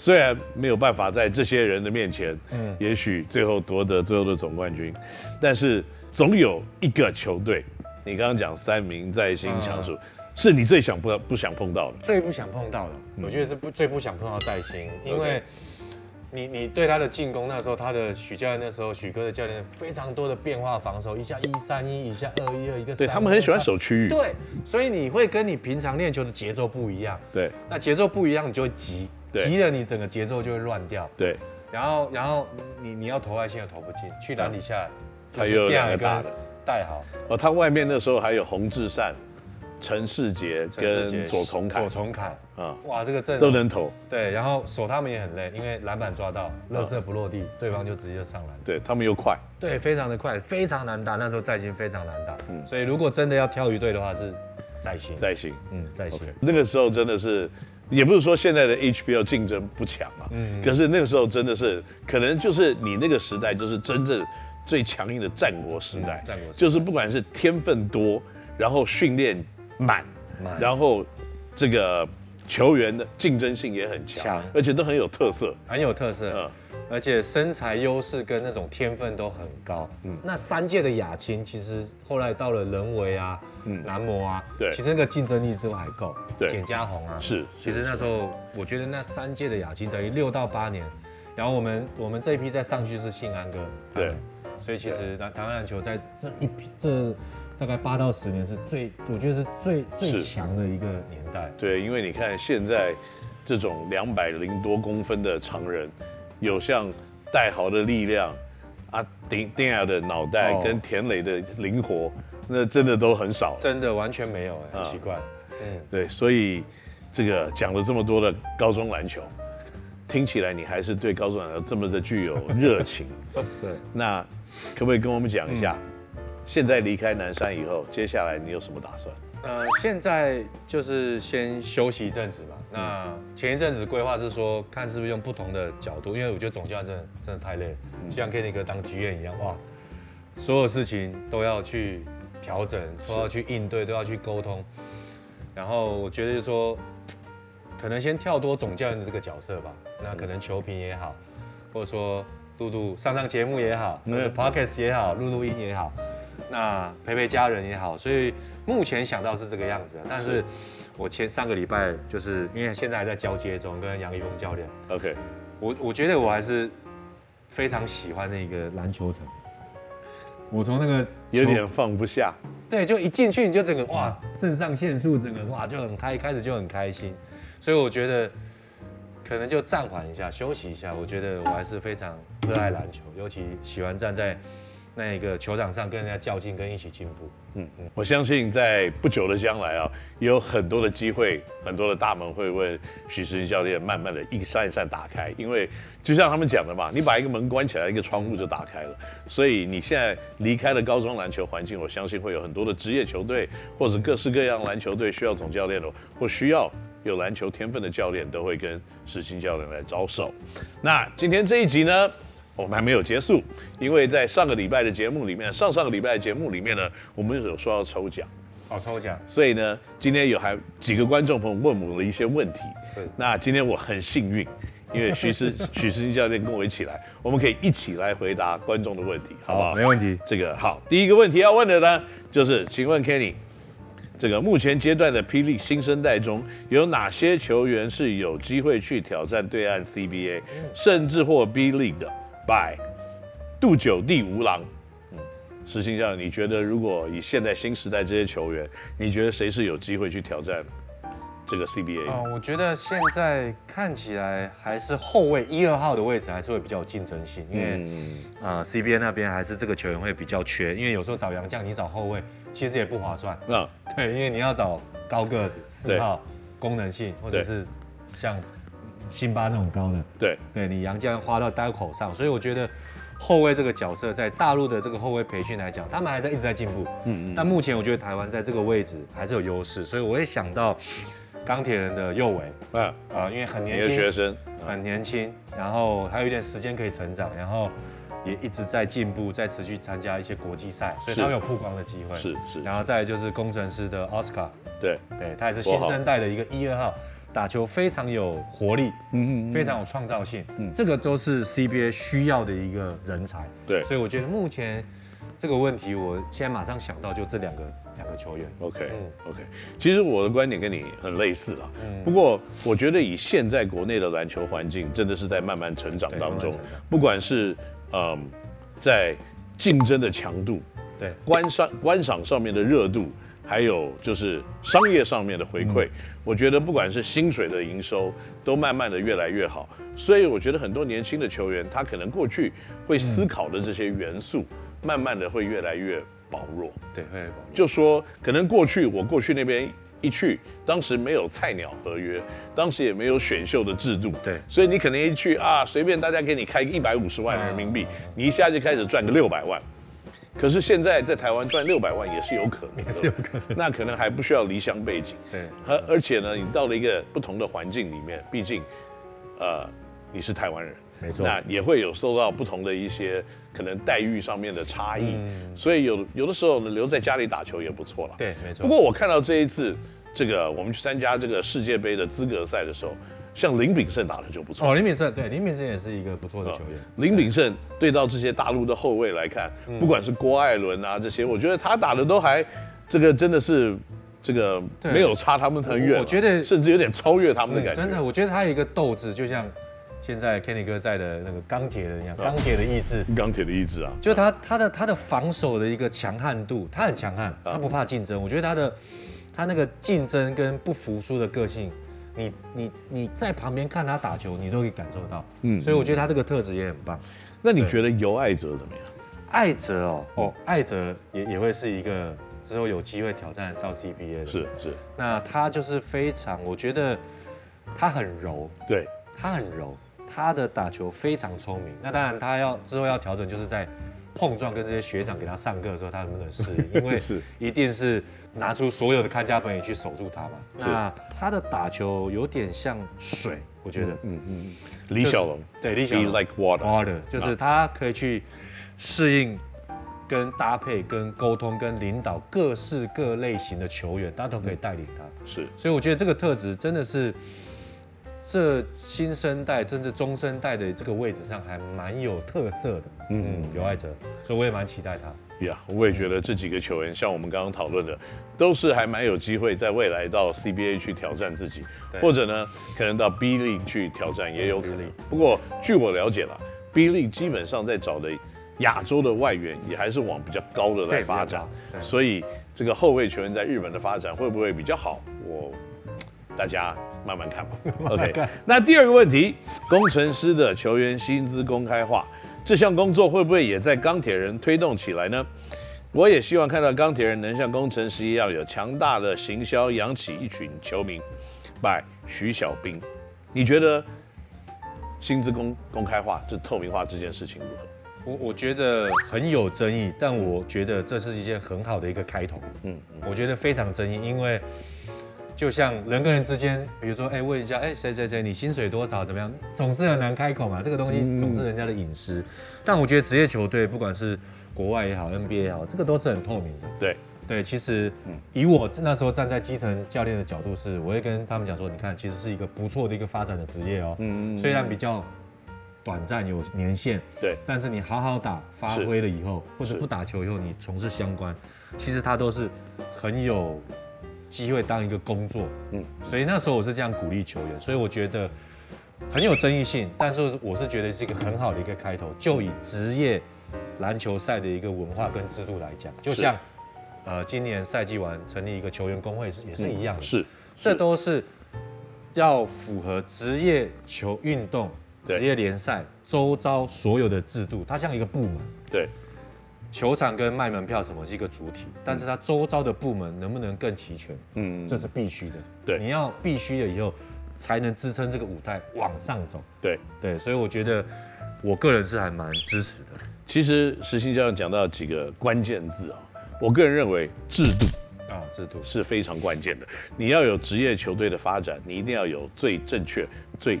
虽然没有办法在这些人的面前，嗯，也许最后夺得最后的总冠军，但是总有一个球队，你刚刚讲三名在新强叔，是你最想不不想碰到的，最不想碰到的，我觉得是不最不想碰到在兴，因为。你你对他的进攻，那时候他的许教练那时候许哥的教练非常多的变化防守，一下一三一，一下二一二，一个对他们很喜欢守区域，对，所以你会跟你平常练球的节奏不一样，对，那节奏不一样，你就会急，急了你整个节奏就会乱掉，对，然后然后你你要投外线又投不进，去篮底下他又第二个带好，哦，他外面那时候还有洪志善。陈世杰跟左崇凯，左崇凯。啊，哇，这个阵都能投。对，然后守他们也很累，因为篮板抓到，垃圾不落地，对方就直接上篮。对他们又快，对，非常的快，非常难打。那时候在新非常难打，嗯，所以如果真的要挑一队的话，是在行，在行，嗯，在新。那个时候真的是，也不是说现在的 HBL 竞争不强啊，嗯，可是那个时候真的是，可能就是你那个时代就是真正最强硬的战国时代，战国时代，就是不管是天分多，然后训练。满，然后这个球员的竞争性也很强，而且都很有特色，很有特色，嗯，而且身材优势跟那种天分都很高。嗯，那三届的亚青其实后来到了人为啊，嗯，男模啊，对，其实那个竞争力都还够。对，简家宏啊，是，其实那时候我觉得那三届的亚青等于六到八年，然后我们我们这一批再上去是信安哥，对，所以其实台台湾篮球在这一批这。大概八到十年是最，我觉得是最最强的一个年代。对，因为你看现在这种两百零多公分的常人，有像戴豪的力量，啊丁丁亚的脑袋跟田磊的灵活，哦、那真的都很少。真的完全没有，很奇怪。嗯，对，所以这个讲了这么多的高中篮球，听起来你还是对高中篮球这么的具有热情。对，那可不可以跟我们讲一下？嗯现在离开南山以后，接下来你有什么打算？呃，现在就是先休息一阵子嘛。那前一阵子规划是说，看是不是用不同的角度，因为我觉得总教练真的真的太累了，就像 Kenny 哥当剧院一样，哇，所有事情都要去调整，都要去应对，都要去沟通。然后我觉得就是说，可能先跳脱总教练的这个角色吧。那可能球评也好，或者说录录上上节目也好，或者 Podcast 也好，录录音也好。那陪陪家人也好，所以目前想到是这个样子。但是，我前上个礼拜就是因为现在还在交接中，跟杨一峰教练。OK，我我觉得我还是非常喜欢那个篮球场。我从那个有点放不下。对，就一进去你就整个哇，肾上腺素整个哇就很开，开始就很开心。所以我觉得可能就暂缓一下，休息一下。我觉得我还是非常热爱篮球，尤其喜欢站在。那一个球场上跟人家较劲，跟一起进步。嗯嗯，我相信在不久的将来啊，也有很多的机会，很多的大门会为许时清教练慢慢的一扇一扇打开。因为就像他们讲的嘛，你把一个门关起来，一个窗户就打开了。所以你现在离开了高中篮球环境，我相信会有很多的职业球队或者各式各样篮球队需要总教练的，或需要有篮球天分的教练，都会跟时清教练来招手。那今天这一集呢，我们还没有结束，因为在上个礼拜的节目里面，上上个礼拜的节目里面呢，我们有说要抽奖，好抽奖，所以呢，今天有还几个观众朋友问我们了一些问题，是，那今天我很幸运，因为徐师许时清教练跟我一起来，我们可以一起来回答观众的问题，好不好？没问题。这个好，第一个问题要问的呢，就是请问 Kenny，这个目前阶段的霹雳新生代中有哪些球员是有机会去挑战对岸 CBA，甚至或 B League 的？by 杜九弟吴郎，嗯，时清教练，你觉得如果以现在新时代这些球员，你觉得谁是有机会去挑战这个 CBA？哦，我觉得现在看起来还是后卫一二号的位置还是会比较有竞争性，因为啊、嗯呃、CBA 那边还是这个球员会比较缺，因为有时候找洋将，你找后卫其实也不划算。嗯，对，因为你要找高个子四号功能性，或者是像。辛巴这种高的，对，对你杨将花到刀口上，所以我觉得后卫这个角色在大陆的这个后卫培训来讲，他们还在一直在进步。嗯嗯。但目前我觉得台湾在这个位置还是有优势，所以我会想到钢铁人的右维，嗯啊、呃，因为很年轻，学生很年轻，然后还有一点时间可以成长，然后也一直在进步，在持续参加一些国际赛，所以他有曝光的机会。是是。然后再来就是工程师的奥斯卡，对对，他也是新生代的一个一二号。打球非常有活力，嗯嗯，非常有创造性，嗯，这个都是 CBA 需要的一个人才。对，所以我觉得目前这个问题，我现在马上想到就这两个两个球员。OK，嗯，OK，其实我的观点跟你很类似了，嗯，不过我觉得以现在国内的篮球环境，真的是在慢慢成长当中，不管是嗯在竞争的强度，对，观赏观赏上面的热度。还有就是商业上面的回馈，嗯、我觉得不管是薪水的营收，都慢慢的越来越好。所以我觉得很多年轻的球员，他可能过去会思考的这些元素，嗯、慢慢的会越来越薄弱。对，会薄弱。就说可能过去我过去那边一去，当时没有菜鸟合约，当时也没有选秀的制度。对，所以你可能一去啊，随便大家给你开一百五十万人民币，啊、你一下就开始赚个六百万。可是现在在台湾赚六百万也是有可能，也是有可能。那可能还不需要离乡背景，对。而而且呢，你到了一个不同的环境里面，毕竟，呃，你是台湾人，没错。那也会有受到不同的一些可能待遇上面的差异，所以有有的时候呢，留在家里打球也不错了。对，没错。不过我看到这一次这个我们去参加这个世界杯的资格赛的时候。像林炳胜打的就不错哦，林炳胜对，林炳胜也是一个不错的球员。林炳胜对到这些大陆的后卫来看，不管是郭艾伦啊这些，我觉得他打的都还这个真的是这个没有差他们很远，我觉得甚至有点超越他们的感觉。真的，我觉得他有一个斗志，就像现在 Kenny 哥在的那个钢铁人一样，钢铁的意志，钢铁的意志啊，就他他的他的防守的一个强悍度，他很强悍，他不怕竞争。我觉得他的他那个竞争跟不服输的个性。你你你在旁边看他打球，你都可以感受到，嗯，所以我觉得他这个特质也很棒。那你觉得尤爱哲怎么样？艾哲哦，哦，艾哲也也会是一个之后有机会挑战到 CBA 的，是是。那他就是非常，我觉得他很柔，对，他很柔，他的打球非常聪明。那当然他要之后要调整，就是在。碰撞跟这些学长给他上课的时候，他能不能适应？因为一定是拿出所有的看家本领去守住他嘛。那他的打球有点像水，我觉得。嗯嗯。李小龙。对，李小龙。Like water。Water，就是他可以去适应、跟搭配、跟沟通、跟领导各式各类型的球员，他都可以带领他。是。所以我觉得这个特质真的是。这新生代甚至中生代的这个位置上还蛮有特色的，嗯，游艾哲，所以我也蛮期待他。呀，yeah, 我也觉得这几个球员，像我们刚刚讨论的，都是还蛮有机会在未来到 CBA 去挑战自己，或者呢，可能到 B League 去挑战也有可能。不过据我了解了，B League 基本上在找的亚洲的外援也还是往比较高的来发展，所以这个后卫球员在日本的发展会不会比较好？我大家。慢慢看吧。OK，那第二个问题，工程师的球员薪资公开化这项工作会不会也在钢铁人推动起来呢？我也希望看到钢铁人能像工程师一样有强大的行销，养起一群球迷。By 徐小兵，你觉得薪资公公开化、这透明化这件事情如何？我我觉得很有争议，但我觉得这是一件很好的一个开头。嗯，我觉得非常争议，因为。就像人跟人之间，比如说，哎，问一下，哎，谁谁谁，你薪水多少？怎么样？总是很难开口嘛，这个东西总是人家的隐私。嗯、但我觉得职业球队，不管是国外也好，NBA 也好，这个都是很透明的。对对，其实以我那时候站在基层教练的角度是，我会跟他们讲说，你看，其实是一个不错的一个发展的职业哦。嗯嗯。虽然比较短暂有年限，对，但是你好好打，发挥了以后，是或者不打球以后，你从事相关，其实它都是很有。机会当一个工作，嗯，所以那时候我是这样鼓励球员，所以我觉得很有争议性，但是我是觉得是一个很好的一个开头。就以职业篮球赛的一个文化跟制度来讲，就像呃今年赛季完成立一个球员工会是也是一样的，是，这都是要符合职业球运动、职业联赛周遭所有的制度，它像一个部门，对。球场跟卖门票什么是一个主体，但是它周遭的部门能不能更齐全？嗯，这是必须的。对，你要必须了以后，才能支撑这个舞台往上走。对对，所以我觉得，我个人是还蛮支持的。其实时兴教练讲到几个关键字啊，我个人认为制度啊，制度是非常关键的。你要有职业球队的发展，你一定要有最正确、最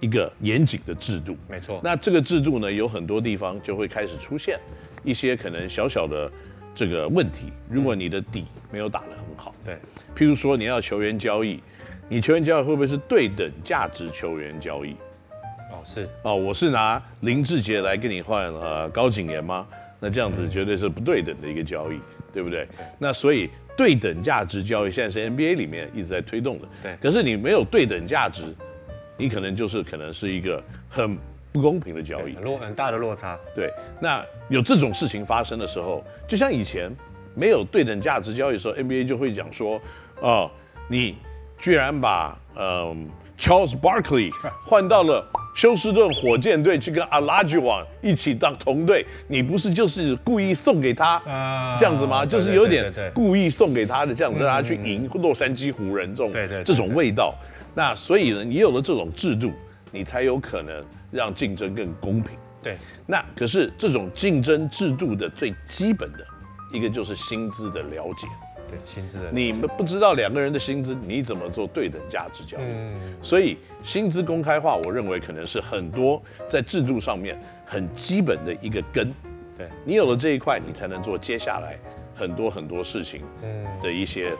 一个严谨的制度。没错。那这个制度呢，有很多地方就会开始出现。一些可能小小的这个问题，如果你的底没有打得很好，对，譬如说你要球员交易，你球员交易会不会是对等价值球员交易？哦，是哦，我是拿林志杰来跟你换呃高景言吗？那这样子绝对是不对等的一个交易，对不对？对，那所以对等价值交易现在是 NBA 里面一直在推动的。对，可是你没有对等价值，你可能就是可能是一个很不公平的交易，落很大的落差。对，那有这种事情发生的时候，就像以前没有对等价值交易的时候，NBA 就会讲说，哦，你居然把嗯、呃、Charles Barkley 换到了。休斯顿火箭队去跟阿拉吉王一起当同队，你不是就是故意送给他这样子吗？就是有点故意送给他的这样子，让他去赢洛杉矶湖人这种这种味道。那所以呢，你有了这种制度，你才有可能让竞争更公平。对。那可是这种竞争制度的最基本的一个就是薪资的了解。对薪资的，你们不知道两个人的薪资，你怎么做对等价值交易？嗯，所以薪资公开化，我认为可能是很多在制度上面很基本的一个根。对，你有了这一块，你才能做接下来很多很多事情的一些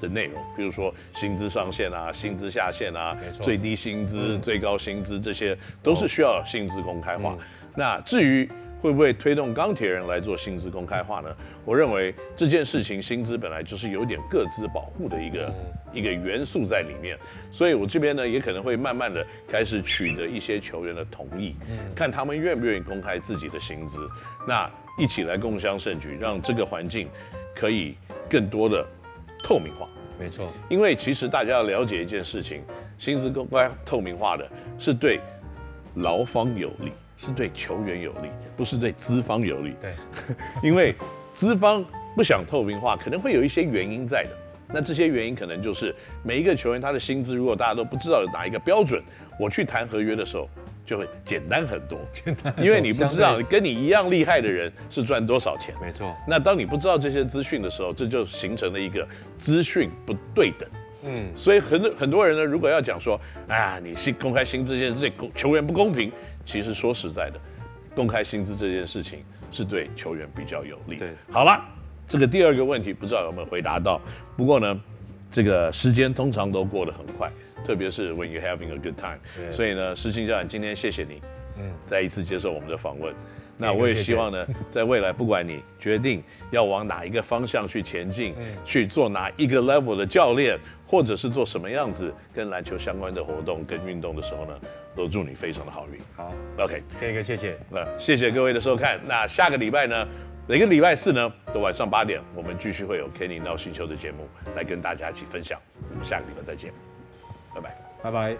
的内容，比如说薪资上限啊、薪资下限啊、最低薪资、最高薪资，这些都是需要薪资公开化。那至于会不会推动钢铁人来做薪资公开化呢？我认为这件事情薪资本来就是有点各自保护的一个一个元素在里面，所以我这边呢也可能会慢慢的开始取得一些球员的同意，看他们愿不愿意公开自己的薪资，那一起来共襄盛举，让这个环境可以更多的透明化。没错，因为其实大家要了解一件事情，薪资公开透明化的是对劳方有利。是对球员有利，不是对资方有利。对，因为资方不想透明化，可能会有一些原因在的。那这些原因可能就是每一个球员他的薪资，如果大家都不知道有哪一个标准，我去谈合约的时候就会简单很多。简单，因为你不知道跟你一样厉害的人是赚多少钱。没错。那当你不知道这些资讯的时候，这就形成了一个资讯不对等。嗯。所以很多很多人呢，如果要讲说，啊，你薪公开薪资这件事对球员不公平。其实说实在的，公开薪资这件事情是对球员比较有利。对，好了，这个第二个问题不知道有没有回答到。不过呢，这个时间通常都过得很快，特别是 when you're having a good time。所以呢，世青教练今天谢谢你，嗯，再一次接受我们的访问。那我也希望呢，在未来不管你决定要往哪一个方向去前进，去做哪一个 level 的教练，或者是做什么样子跟篮球相关的活动跟运动的时候呢，都祝你非常的好运。好，OK，可以哥，谢谢。那谢谢各位的收看。那下个礼拜呢，每个礼拜四呢，的晚上八点，我们继续会有 Kenny NOW 星球的节目来跟大家一起分享。我们下个礼拜再见，拜拜，